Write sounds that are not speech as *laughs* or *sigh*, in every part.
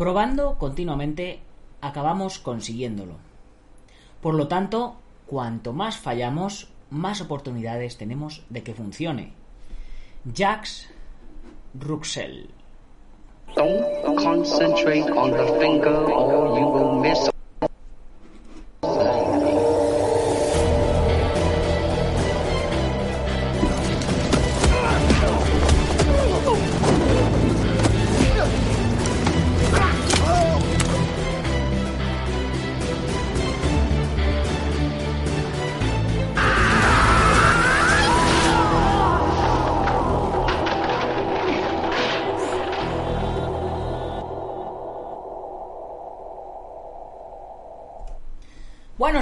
Probando continuamente, acabamos consiguiéndolo. Por lo tanto, cuanto más fallamos, más oportunidades tenemos de que funcione. Jacques Ruxel. Don't concentrate on the finger.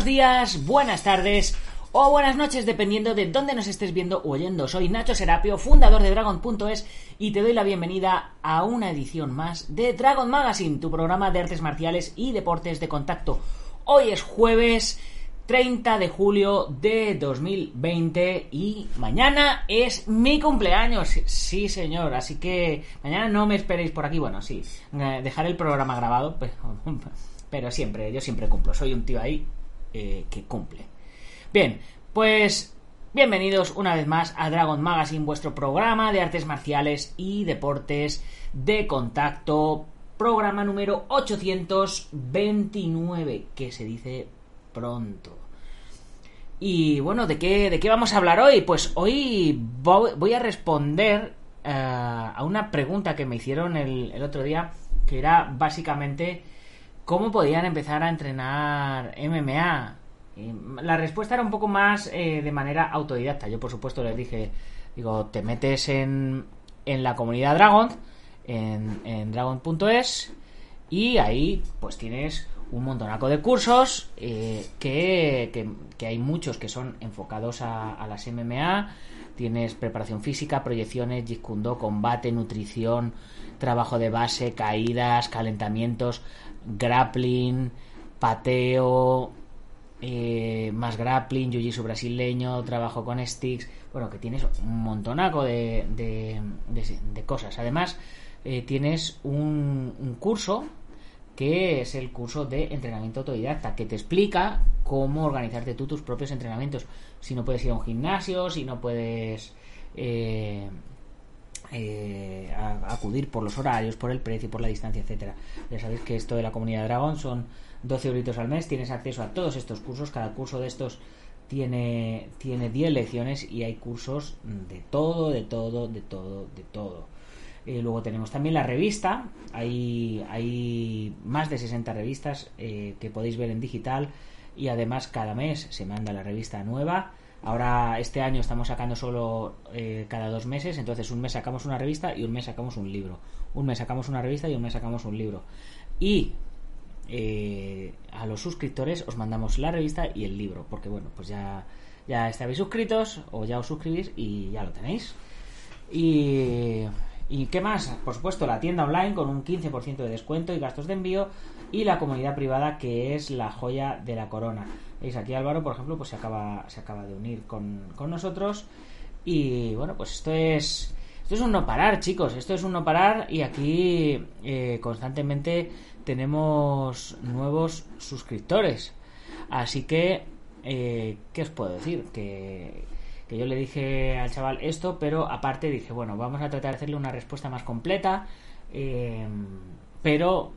Días, buenas tardes o buenas noches, dependiendo de dónde nos estés viendo o oyendo. Soy Nacho Serapio, fundador de Dragon.es, y te doy la bienvenida a una edición más de Dragon Magazine, tu programa de artes marciales y deportes de contacto. Hoy es jueves 30 de julio de 2020 y mañana es mi cumpleaños. Sí, señor, así que mañana no me esperéis por aquí. Bueno, sí, eh, dejaré el programa grabado, pero, *laughs* pero siempre, yo siempre cumplo. Soy un tío ahí eh, que cumple. Bien, pues bienvenidos una vez más a Dragon Magazine, vuestro programa de artes marciales y deportes de contacto, programa número 829, que se dice pronto. Y bueno, ¿de qué, de qué vamos a hablar hoy? Pues hoy voy a responder uh, a una pregunta que me hicieron el otro día, que era básicamente ¿Cómo podían empezar a entrenar MMA? La respuesta era un poco más eh, de manera autodidacta. Yo, por supuesto, les dije, digo, te metes en, en la comunidad Dragon, en, en dragon.es, y ahí pues tienes un montonaco de cursos, eh, que, que, hay muchos que son enfocados a, las MMA. Tienes preparación física, proyecciones, Jeet combate, nutrición, trabajo de base, caídas, calentamientos grappling, pateo, eh, más grappling, jiu-jitsu brasileño, trabajo con sticks, bueno, que tienes un montonaco de, de, de, cosas. Además, eh, tienes un, un, curso que es el curso de entrenamiento autodidacta, que te explica cómo organizarte tú tus propios entrenamientos. Si no puedes ir a un gimnasio, si no puedes... Eh, eh, acudir por los horarios, por el precio, por la distancia, etcétera. Ya sabéis que esto de la comunidad de Dragon son 12 euritos al mes, tienes acceso a todos estos cursos, cada curso de estos tiene, tiene 10 lecciones y hay cursos de todo, de todo, de todo, de todo. Eh, luego tenemos también la revista, hay, hay más de 60 revistas eh, que podéis ver en digital y además cada mes se manda la revista nueva Ahora, este año estamos sacando solo eh, cada dos meses, entonces un mes sacamos una revista y un mes sacamos un libro. Un mes sacamos una revista y un mes sacamos un libro. Y eh, a los suscriptores os mandamos la revista y el libro, porque bueno, pues ya, ya estáis suscritos o ya os suscribís y ya lo tenéis. Y, ¿Y qué más? Por supuesto, la tienda online con un 15% de descuento y gastos de envío y la comunidad privada que es la joya de la corona. Veis aquí Álvaro, por ejemplo, pues se acaba, se acaba de unir con, con nosotros. Y bueno, pues esto es. Esto es un no parar, chicos. Esto es un no parar. Y aquí eh, constantemente tenemos nuevos suscriptores. Así que, eh, ¿qué os puedo decir? Que, que yo le dije al chaval esto, pero aparte dije, bueno, vamos a tratar de hacerle una respuesta más completa. Eh, pero,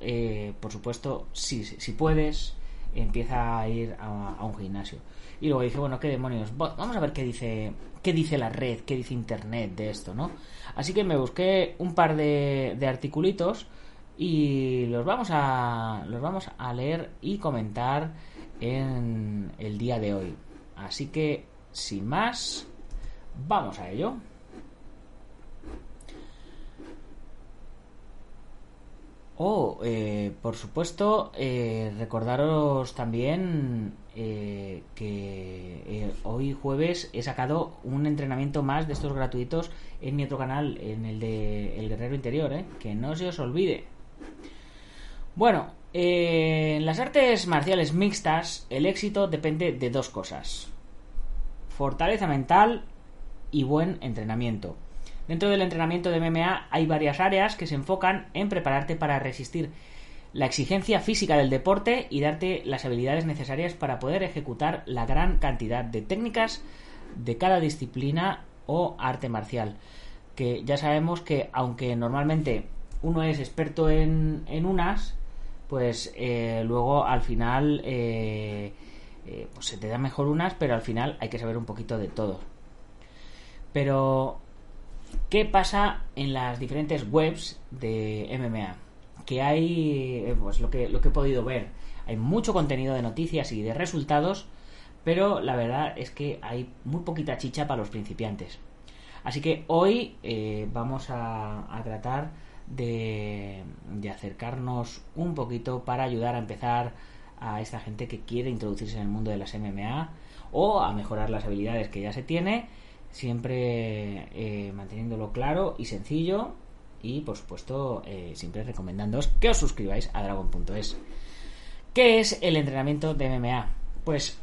por supuesto, si, si puedes, empieza a ir a, un gimnasio. Y luego dije, bueno, qué demonios, vamos a ver qué dice, qué dice la red, qué dice internet de esto, ¿no? Así que me busqué un par de, de articulitos y los vamos a los vamos a leer y comentar en el día de hoy. Así que, sin más, vamos a ello. Oh, eh, por supuesto, eh, recordaros también eh, que hoy jueves he sacado un entrenamiento más de estos gratuitos en mi otro canal, en el de El Guerrero Interior, que no se os olvide. Bueno, en las artes marciales mixtas el éxito depende de dos cosas. Fortaleza mental y buen entrenamiento. Dentro del entrenamiento de MMA hay varias áreas que se enfocan en prepararte para resistir la exigencia física del deporte y darte las habilidades necesarias para poder ejecutar la gran cantidad de técnicas de cada disciplina o arte marcial. Que ya sabemos que aunque normalmente uno es experto en, en unas, pues eh, luego al final eh, eh, pues se te da mejor unas, pero al final hay que saber un poquito de todo. Pero, ¿qué pasa en las diferentes webs de MMA? Que hay, eh, pues lo que, lo que he podido ver, hay mucho contenido de noticias y de resultados, pero la verdad es que hay muy poquita chicha para los principiantes. Así que hoy eh, vamos a, tratar de, de acercarnos un poquito para ayudar a empezar a esta gente que quiere introducirse en el mundo de las MMA o a mejorar las habilidades que ya se tiene, siempre eh, manteniéndolo claro y sencillo y por supuesto eh, siempre recomendándoos que os suscribáis a dragon.es. ¿Qué es el entrenamiento de MMA? Pues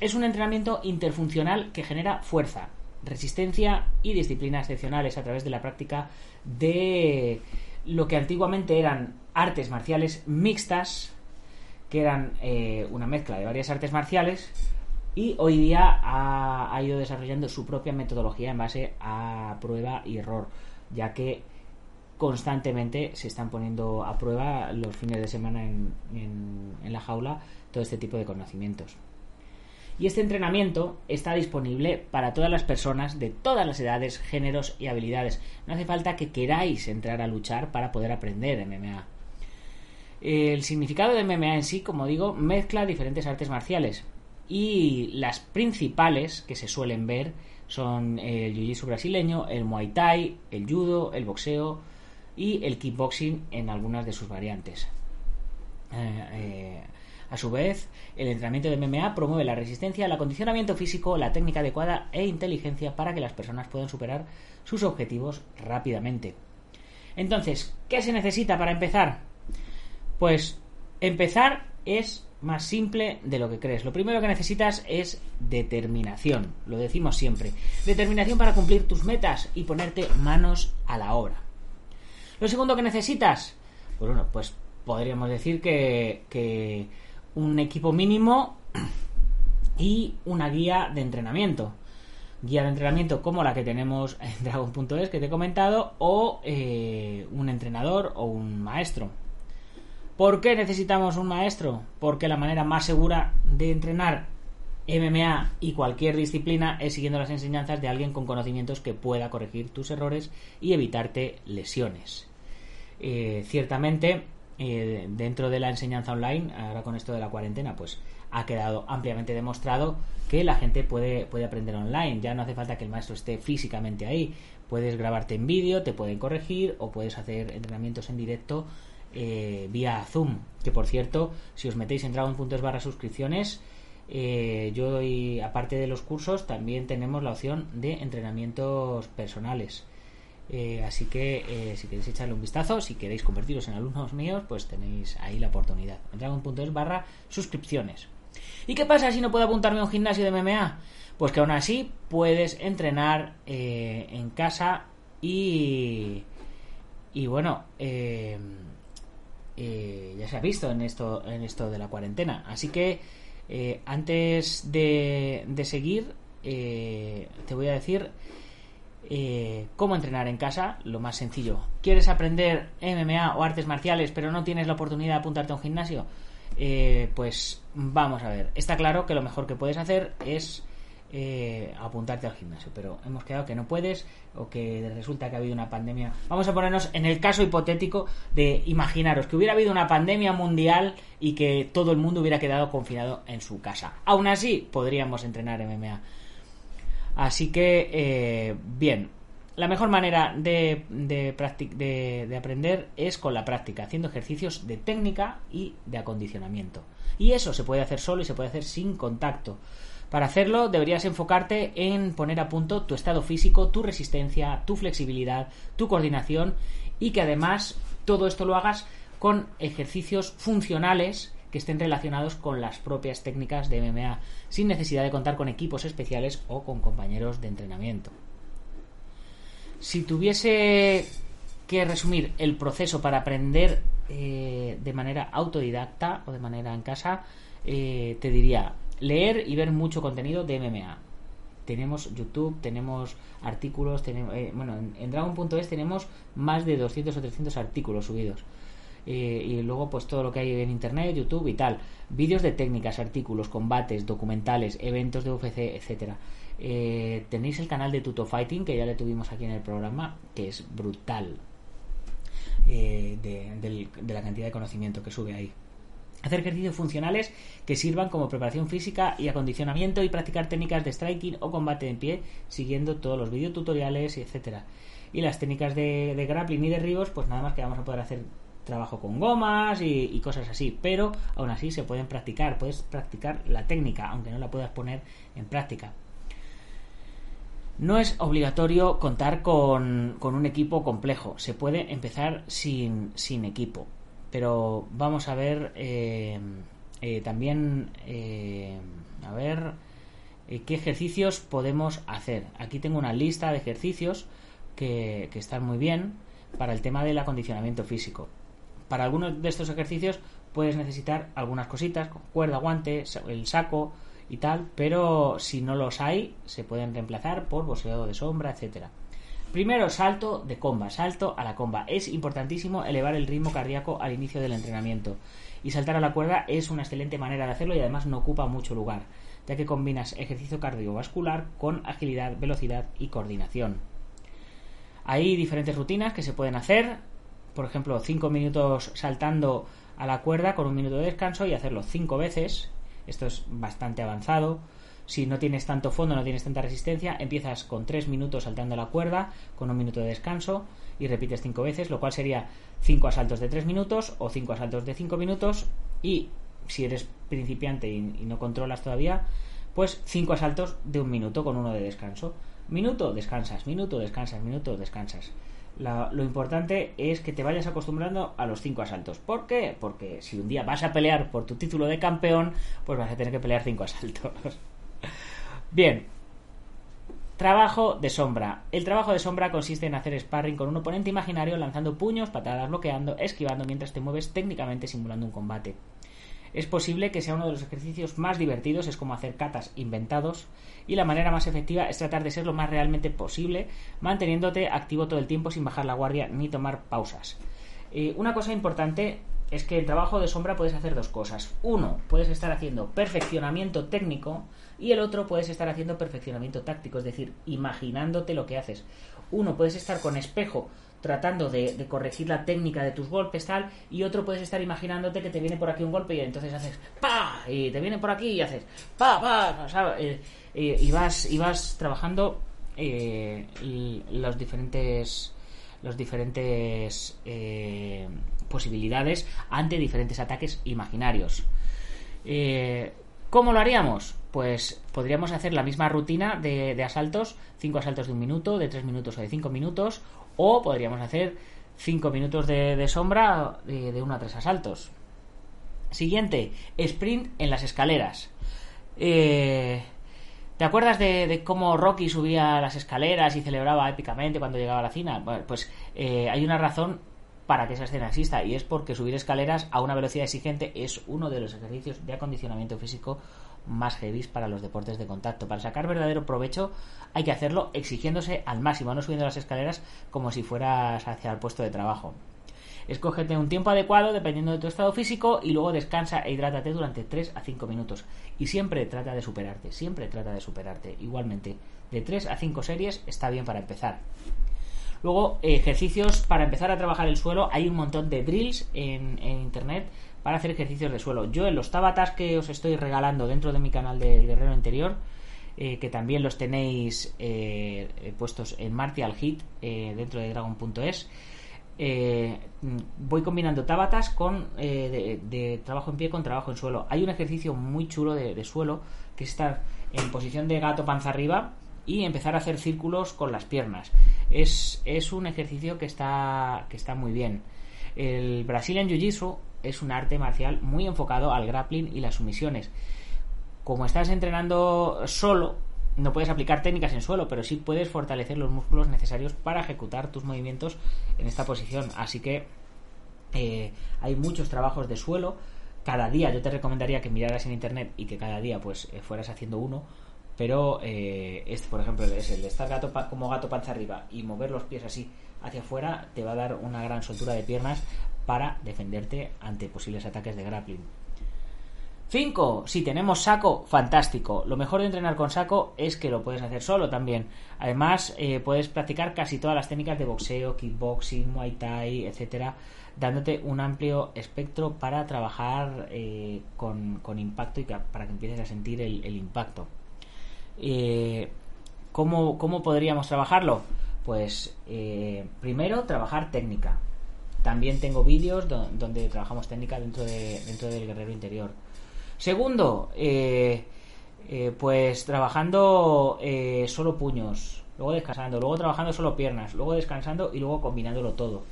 es un entrenamiento interfuncional que genera fuerza, resistencia y disciplina excepcionales a través de la práctica de lo que antiguamente eran artes marciales mixtas, que eran eh, una mezcla de varias artes marciales, y hoy día ha, ido desarrollando su propia metodología en base a prueba y error, ya que constantemente se están poniendo a prueba los fines de semana en, en la jaula todo este tipo de conocimientos. Y este entrenamiento está disponible para todas las personas de todas las edades, géneros y habilidades. No hace falta que queráis entrar a luchar para poder aprender MMA. El significado de MMA en sí, como digo, mezcla diferentes artes marciales. Y las principales que se suelen ver son el jiu-jitsu brasileño, el muay thai, el judo, el boxeo y el kickboxing en algunas de sus variantes. Eh, eh, a su vez, el entrenamiento de MMA promueve la resistencia, el acondicionamiento físico, la técnica adecuada e inteligencia para que las personas puedan superar sus objetivos rápidamente. Entonces, ¿qué se necesita para empezar? Pues empezar es más simple de lo que crees. Lo primero que necesitas es determinación, lo decimos siempre. Determinación para cumplir tus metas y ponerte manos a la obra. Lo segundo que necesitas, pues bueno, pues podríamos decir que, un equipo mínimo y una guía de entrenamiento. Guía de entrenamiento como la que tenemos en *laughs* Dragon.es que te he comentado o eh, un entrenador o un maestro. ¿Por qué necesitamos un maestro? Porque la manera más segura de entrenar MMA y cualquier disciplina es siguiendo las enseñanzas de alguien con conocimientos que pueda corregir tus errores y evitarte lesiones. Eh, ciertamente eh, dentro de la enseñanza online, ahora con esto de la cuarentena, pues ha quedado ampliamente demostrado que la gente puede, puede aprender online. Ya no hace falta que el maestro esté físicamente ahí. Puedes grabarte en vídeo, te pueden corregir o puedes hacer entrenamientos en directo eh, vía Zoom. Que por cierto, si os metéis en dragon.es barra suscripciones, eh, yo doy, aparte de los cursos, también tenemos la opción de entrenamientos personales. Eh, así que si queréis echarle un vistazo, si queréis convertiros en alumnos míos, pues tenéis ahí la oportunidad. Dragon.es barra suscripciones. ¿Y qué pasa si no puedo apuntarme a un gimnasio de MMA? Pues que aún así puedes entrenar en casa y... Y bueno, eh, eh, ya se ha visto en esto, en esto de la cuarentena. Así que antes de, de seguir, te voy a decir eh, cómo entrenar en casa, lo más sencillo. ¿Quieres aprender MMA o artes marciales pero no tienes la oportunidad de apuntarte a un gimnasio? Eh, pues vamos a ver. Está claro que lo mejor que puedes hacer es eh, apuntarte al gimnasio, pero hemos quedado que no puedes o que resulta que ha habido una pandemia. Vamos a ponernos en el caso hipotético de imaginaros que hubiera habido una pandemia mundial y que todo el mundo hubiera quedado confinado en su casa. Aún así, podríamos entrenar MMA. Así que, eh, bien, la mejor manera de, de, aprender es con la práctica, haciendo ejercicios de técnica y de acondicionamiento. Y eso se puede hacer solo y se puede hacer sin contacto. Para hacerlo deberías enfocarte en poner a punto tu estado físico, tu resistencia, tu flexibilidad, tu coordinación y que además todo esto lo hagas con ejercicios funcionales que estén relacionados con las propias técnicas de MMA, sin necesidad de contar con equipos especiales o con compañeros de entrenamiento. Si tuviese que resumir el proceso para aprender eh, de manera autodidacta o de manera en casa, eh, te diría leer y ver mucho contenido de MMA. Tenemos YouTube, tenemos artículos, tenemos, eh, bueno, en, en Dragon.es tenemos más de 200 o 300 artículos subidos. Eh, y luego pues todo lo que hay en internet, YouTube y tal, vídeos de técnicas, artículos, combates, documentales, eventos de UFC, etcétera. Eh, tenéis el canal de Tuto Fighting que ya le tuvimos aquí en el programa, que es brutal eh, de, del- de la cantidad de conocimiento que sube ahí. Hacer ejercicios funcionales que sirvan como preparación física y acondicionamiento y practicar técnicas de striking o combate en pie siguiendo todos los videotutoriales, etcétera. Y las técnicas de, de grappling y derribos, pues nada más que vamos a poder hacer trabajo con gomas y, y cosas así. Pero aún así se pueden practicar, puedes practicar la técnica, aunque no la puedas poner en práctica. No es obligatorio contar con, con un equipo complejo. Se puede empezar sin, sin equipo. Pero vamos a ver eh, eh, también, eh, a ver, qué ejercicios podemos hacer. Aquí tengo una lista de ejercicios que, están muy bien para el tema del acondicionamiento físico. Para algunos de estos ejercicios puedes necesitar algunas cositas, como cuerda, guante, el saco y tal, pero si no los hay, se pueden reemplazar por boxeo de sombra, etcétera. Primero, salto de comba, salto a la comba. Es importantísimo elevar el ritmo cardíaco al inicio del entrenamiento. Y saltar a la cuerda es una excelente manera de hacerlo y además no ocupa mucho lugar, ya que combinas ejercicio cardiovascular con agilidad, velocidad y coordinación. Hay diferentes rutinas que se pueden hacer, por ejemplo, 5 minutos saltando a la cuerda con un minuto de descanso y hacerlo 5 veces. Esto es bastante avanzado. Si no tienes tanto fondo, no tienes tanta resistencia, empiezas con 3 minutos saltando la cuerda con un minuto de descanso y repites 5 veces, lo cual sería 5 asaltos de 3 minutos o 5 asaltos de 5 minutos y si eres principiante y, no controlas todavía, pues 5 asaltos de un minuto con uno de descanso. Minuto, descansas, minuto, descansas, minuto, descansas. Lo importante es que te vayas acostumbrando a los 5 asaltos. ¿Por qué? Porque si un día vas a pelear por tu título de campeón, pues vas a tener que pelear 5 asaltos. *laughs* Bien, Trabajo de sombra. El trabajo de sombra consiste en hacer sparring con un oponente imaginario lanzando puños, patadas, bloqueando, esquivando mientras te mueves técnicamente simulando un combate. Es posible que sea uno de los ejercicios más divertidos, es como hacer katas inventados, y la manera más efectiva es tratar de ser lo más realmente posible, manteniéndote activo todo el tiempo sin bajar la guardia ni tomar pausas. Eh, una cosa importante es que el trabajo de sombra puedes hacer dos cosas. Uno, puedes estar haciendo perfeccionamiento técnico y el otro puedes estar haciendo perfeccionamiento táctico, es decir, imaginándote lo que haces. Uno, puedes estar con espejo tratando de, corregir la técnica de tus golpes tal y otro puedes estar imaginándote que te viene por aquí un golpe y entonces haces pa y te viene por aquí y haces pa pa. Eh, eh, y vas y vas trabajando eh, los diferentes los diferentes eh, posibilidades ante diferentes ataques imaginarios. Eh, ¿Cómo lo haríamos? Pues podríamos hacer la misma rutina de, de asaltos, 5 asaltos de un minuto, de 3 minutos o de 5 minutos, o podríamos hacer 5 minutos de, de sombra de, de 1 a 3 asaltos. Siguiente, sprint en las escaleras. Eh, ¿Te acuerdas de, cómo Rocky subía las escaleras y celebraba épicamente cuando llegaba a la cima? Bueno, pues eh, hay una razón para que esa escena exista y es porque subir escaleras a una velocidad exigente es uno de los ejercicios de acondicionamiento físico más heavy para los deportes de contacto. Para sacar verdadero provecho hay que hacerlo exigiéndose al máximo, no subiendo las escaleras como si fueras hacia el puesto de trabajo. Escógete un tiempo adecuado dependiendo de tu estado físico y luego descansa e hidrátate durante 3 a 5 minutos. Y siempre trata de superarte, siempre trata de superarte. Igualmente, de 3 a 5 series está bien para empezar. Luego, ejercicios para empezar a trabajar el suelo. Hay un montón de drills en, internet para hacer ejercicios de suelo. Yo en los tabatas que os estoy regalando dentro de mi canal del Guerrero Interior, eh, que también los tenéis eh, puestos en Martial Hit dentro de Dragon.es. voy combinando tabatas con de, trabajo en pie con trabajo en suelo. Hay un ejercicio muy chulo de, de suelo que es estar en posición de gato panza arriba y empezar a hacer círculos con las piernas. Es, es un ejercicio que está, que está muy bien. El Brazilian Jiu-Jitsu es un arte marcial muy enfocado al grappling y las sumisiones. Como estás entrenando solo, no puedes aplicar técnicas en suelo, pero sí puedes fortalecer los músculos necesarios para ejecutar tus movimientos en esta posición. Así que eh, hay muchos trabajos de suelo. Cada día yo te recomendaría que miraras en internet y que cada día pues eh, fueras haciendo uno pero eh, este, por ejemplo, es el estar gato como gato panza arriba y mover los pies así hacia afuera te va a dar una gran soltura de piernas para defenderte ante posibles ataques de grappling. 5. Si tenemos saco, fantástico. Lo mejor de entrenar con saco es que lo puedes hacer solo también. Además, eh, puedes practicar casi todas las técnicas de boxeo, kickboxing, muay thai, etcétera, dándote un amplio espectro para trabajar eh, con, impacto y para que empieces a sentir el impacto. Eh, ¿cómo, podríamos trabajarlo? Pues primero trabajar técnica. También tengo vídeos donde trabajamos técnica dentro, de, dentro del guerrero interior. Segundo, eh, pues trabajando solo puños, luego descansando, luego trabajando solo piernas, luego descansando y luego combinándolo todo.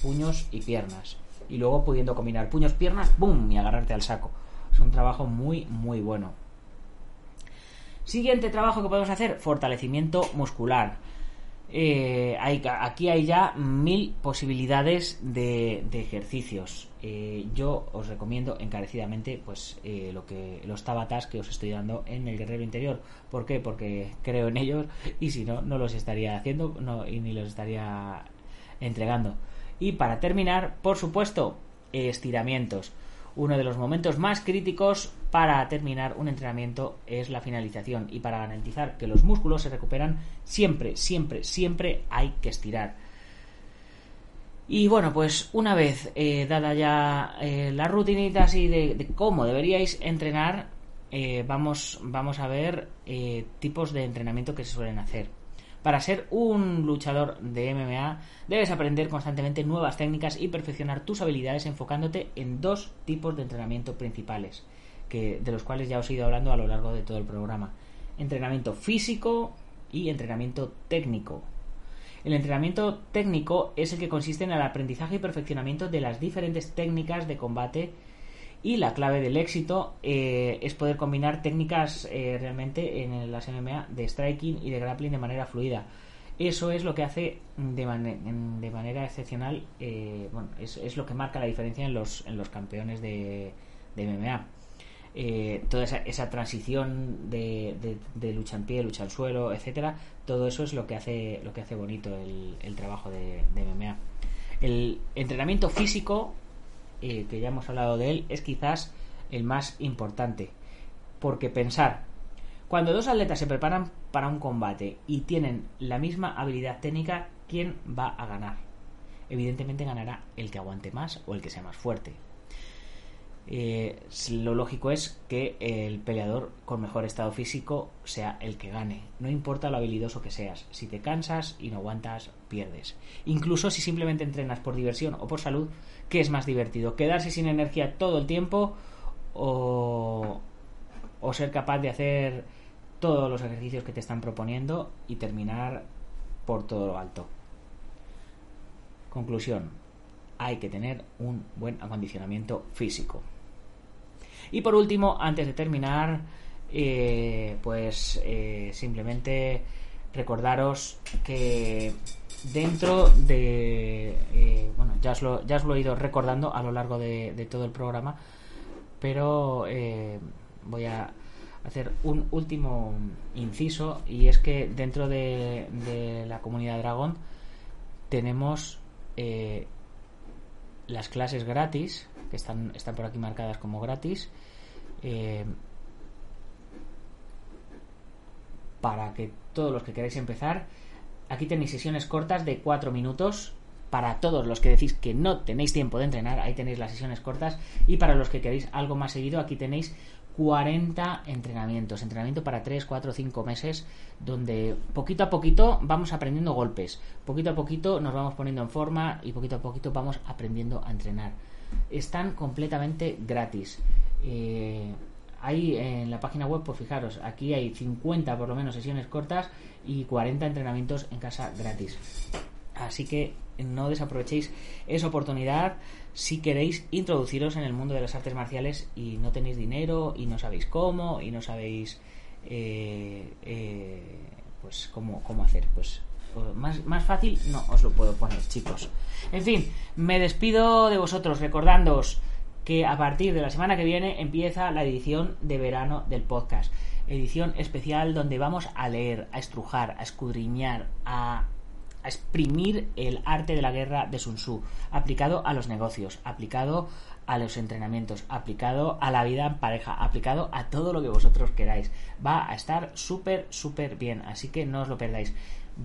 Puños y piernas. Y luego pudiendo combinar puños, piernas, ¡boom! y agarrarte al saco. Es un trabajo muy, muy bueno. Siguiente trabajo que podemos hacer, fortalecimiento muscular. Eh, aquí hay ya mil posibilidades de, ejercicios. Eh, yo os recomiendo encarecidamente pues eh, lo que los tabatas que os estoy dando en el guerrero interior. ¿Por qué? Porque creo en ellos y si no, no los estaría haciendo no, y ni los estaría entregando. Y para terminar, por supuesto, estiramientos. Uno de los momentos más críticos para terminar un entrenamiento es la finalización y para garantizar que los músculos se recuperan siempre, siempre, siempre hay que estirar. Y bueno, pues una vez eh, dada ya eh, la rutinita así de, cómo deberíais entrenar, eh, vamos, vamos a ver tipos de entrenamiento que se suelen hacer. Para ser un luchador de MMA debes aprender constantemente nuevas técnicas y perfeccionar tus habilidades enfocándote en dos tipos de entrenamiento principales, que, de los cuales ya os he ido hablando a lo largo de todo el programa. Entrenamiento físico y entrenamiento técnico. El entrenamiento técnico es el que consiste en el aprendizaje y perfeccionamiento de las diferentes técnicas de combate y la clave del éxito eh, es poder combinar técnicas eh, realmente en las MMA de striking y de grappling de manera fluida. Eso es lo que hace de, manera excepcional, eh, bueno, es, lo que marca la diferencia en los, en los campeones de, de MMA. Toda esa, transición de, de, lucha en pie, lucha al suelo, etcétera, todo eso es lo que hace, lo que hace bonito el, trabajo de MMA. El entrenamiento físico eh, que ya hemos hablado de él, es quizás el más importante. Porque pensar, cuando dos atletas se preparan para un combate y tienen la misma habilidad técnica, ¿quién va a ganar? Evidentemente ganará el que aguante más o el que sea más fuerte. Eh, lo lógico es que el peleador con mejor estado físico sea el que gane. No importa lo habilidoso que seas. Si te cansas y no aguantas, pierdes. Incluso si simplemente entrenas por diversión o por salud, ¿qué es más divertido? ¿Quedarse sin energía todo el tiempo o, o ser capaz de hacer todos los ejercicios que te están proponiendo y terminar por todo lo alto? Conclusión. Hay que tener un buen acondicionamiento físico. Y por último, antes de terminar, eh, pues eh, simplemente recordaros que dentro de eh, bueno ya os, lo, ya os lo he ido recordando a lo largo de, todo el programa pero voy a hacer un último inciso y es que dentro de, de la comunidad dragón tenemos las clases gratis que están, están por aquí marcadas como gratis. Eh, para que todos los que queráis empezar, aquí tenéis sesiones cortas de 4 minutos. Para todos los que decís que no tenéis tiempo de entrenar, ahí tenéis las sesiones cortas. Y para los que queréis algo más seguido, aquí tenéis 40 entrenamientos, entrenamiento para 3, 4, 5 meses, donde poquito a poquito vamos aprendiendo golpes, poquito a poquito nos vamos poniendo en forma y poquito a poquito vamos aprendiendo a entrenar. Están completamente gratis. Eh, hay en la página web, pues fijaros, aquí hay 50 por lo menos sesiones cortas y 40 entrenamientos en casa gratis. Así que no desaprovechéis esa oportunidad si queréis introduciros en el mundo de las artes marciales y no tenéis dinero y no sabéis cómo y no sabéis eh, eh, pues cómo, cómo hacer. Pues más, más fácil no os lo puedo poner, chicos. En fin, me despido de vosotros recordándoos que a partir de la semana que viene empieza la edición de verano del podcast. Edición especial donde vamos a leer, a estrujar, a escudriñar, a, exprimir el arte de la guerra de Sun Tzu, aplicado a los negocios, aplicado a los entrenamientos, aplicado a la vida en pareja, aplicado a todo lo que vosotros queráis. Va a estar súper, súper bien, así que no os lo perdáis.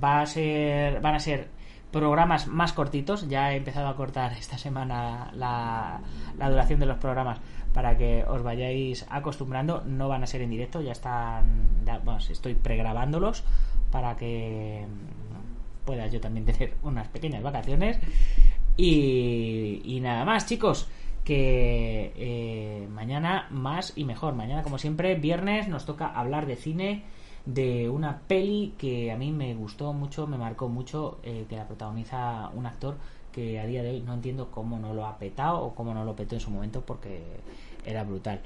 Va a ser, van a ser programas más cortitos. Ya he empezado a cortar esta semana la, duración de los programas para que os vayáis acostumbrando. No van a ser en directo, ya están. estoy pregrabándolos para que pueda yo también *laughs* tener unas pequeñas vacaciones. Y, nada más, chicos. Que eh, mañana más y mejor. Mañana, como siempre, viernes nos toca hablar de cine de una peli que a mí me gustó mucho, me marcó mucho, eh, que la protagoniza un actor que a día de hoy no entiendo cómo no lo ha petado o cómo no lo petó en su momento porque era brutal.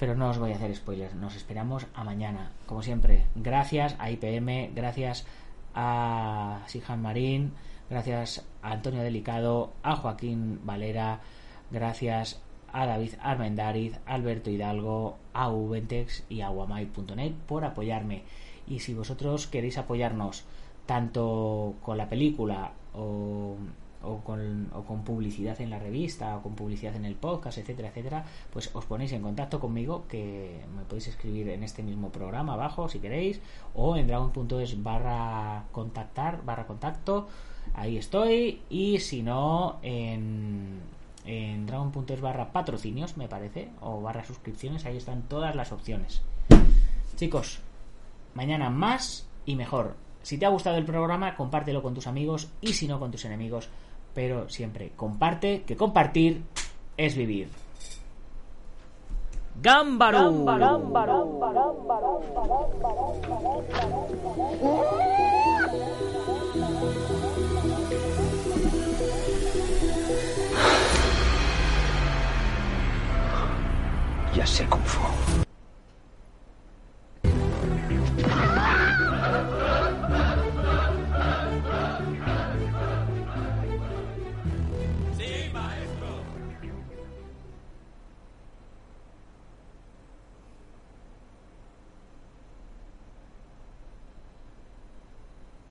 Pero no os voy a hacer spoilers, nos esperamos a mañana. Como siempre, gracias a IPM, gracias a Sijan Marín, gracias a Antonio Delicado, a Joaquín Valera, gracias a David Armendariz, Alberto Hidalgo, a Ubentex y a Guamai.net por apoyarme. Y si vosotros queréis apoyarnos tanto con la película o, con, o con publicidad en la revista o con publicidad en el podcast, etcétera, etcétera, pues os ponéis en contacto conmigo que me podéis escribir en este mismo programa abajo si queréis o en dragon.es barra contactar, barra contacto, ahí estoy y si no en en dragon.es barra patrocinios, me parece, o barra suscripciones, ahí están todas las opciones. Chicos, mañana más y mejor. Si te ha gustado el programa, compártelo con tus amigos y si no con tus enemigos, pero siempre comparte, que compartir es vivir. ¡Gámbaro! Ya sé cómo